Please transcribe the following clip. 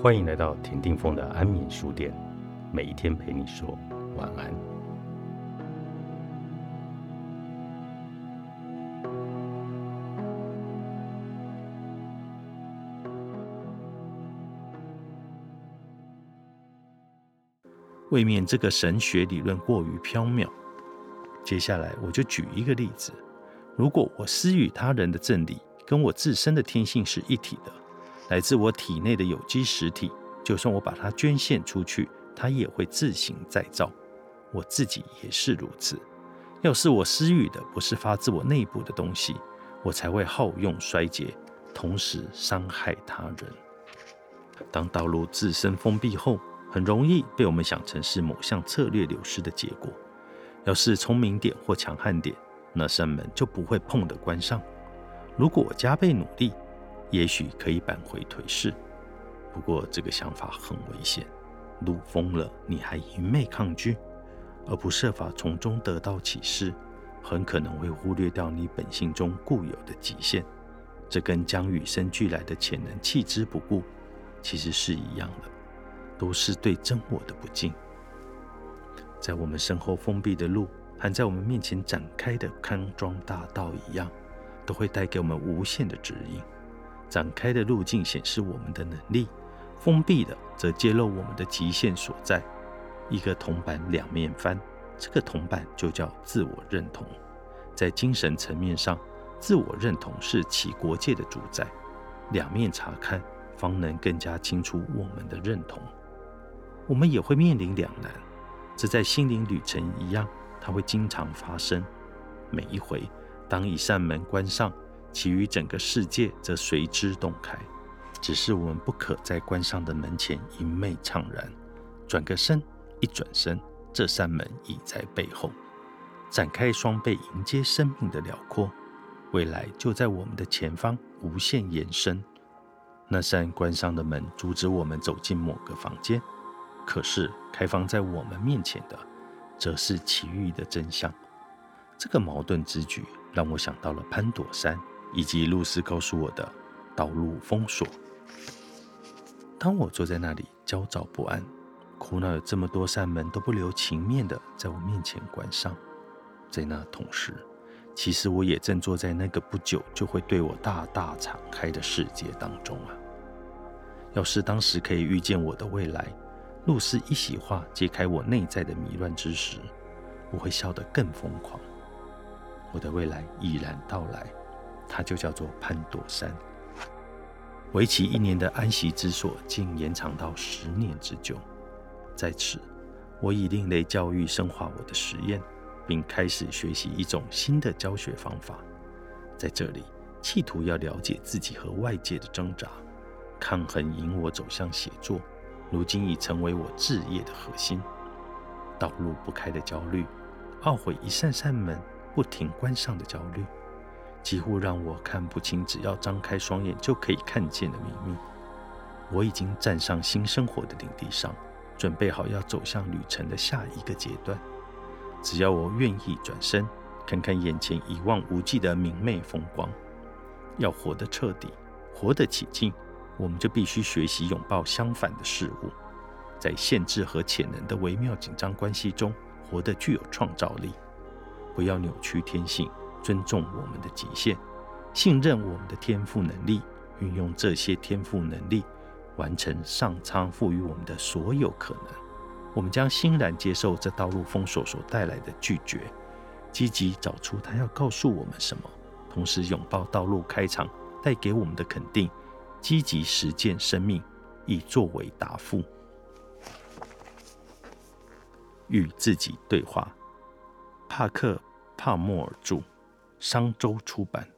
欢迎来到田定峰的安眠书店，每一天陪你说晚安。未免这个神学理论过于缥缈。接下来我就举一个例子：如果我施予他人的正理跟我自身的天性是一体的，来自我体内的有机实体，就算我把它捐献出去，它也会自行再造。我自己也是如此。要是我施予的不是发自我内部的东西，我才会耗用衰竭，同时伤害他人。当道路自身封闭后，很容易被我们想成是某项策略流失的结果。要是聪明点或强悍点，那扇门就不会碰的关上。如果我加倍努力，也许可以扳回颓势。不过这个想法很危险。路封了，你还一昧抗拒，而不设法从中得到启示，很可能会忽略掉你本性中固有的极限。这跟将与生俱来的潜能弃之不顾，其实是一样的。都是对真我的不敬。在我们身后封闭的路，和在我们面前展开的康庄大道一样，都会带给我们无限的指引。展开的路径显示我们的能力，封闭的则揭露我们的极限所在。一个铜板两面翻，这个铜板就叫自我认同。在精神层面上，自我认同是其国界的主宰。两面查看，方能更加清楚我们的认同。我们也会面临两难，这在心灵旅程一样，它会经常发生。每一回，当一扇门关上，其余整个世界则随之洞开。只是我们不可在关上的门前一昧怅然，转个身，一转身，这扇门已在背后，展开双臂迎接生命的辽阔。未来就在我们的前方，无限延伸。那扇关上的门阻止我们走进某个房间。可是，开放在我们面前的，则是奇遇的真相。这个矛盾之举让我想到了潘朵山，以及露丝告诉我的道路封锁。当我坐在那里焦躁不安，苦恼有这么多扇门都不留情面的在我面前关上，在那同时，其实我也正坐在那个不久就会对我大大敞开的世界当中啊！要是当时可以预见我的未来。露丝一席话揭开我内在的迷乱之时，我会笑得更疯狂。我的未来已然到来，它就叫做潘朵山。为期一年的安息之所竟延长到十年之久。在此，我以另类教育深化我的实验，并开始学习一种新的教学方法。在这里，企图要了解自己和外界的挣扎，抗衡引我走向写作。如今已成为我置业的核心。道路不开的焦虑，懊悔一扇扇门不停关上的焦虑，几乎让我看不清只要张开双眼就可以看见的秘密。我已经站上新生活的领地上，准备好要走向旅程的下一个阶段。只要我愿意转身，看看眼前一望无际的明媚风光。要活得彻底，活得起劲。我们就必须学习拥抱相反的事物，在限制和潜能的微妙紧张关系中活得具有创造力。不要扭曲天性，尊重我们的极限，信任我们的天赋能力，运用这些天赋能力完成上苍赋予我们的所有可能。我们将欣然接受这道路封锁所带来的拒绝，积极找出他要告诉我们什么，同时拥抱道路开场带给我们的肯定。积极实践生命，以作为答复。与自己对话。帕克·帕默尔著，商周出版。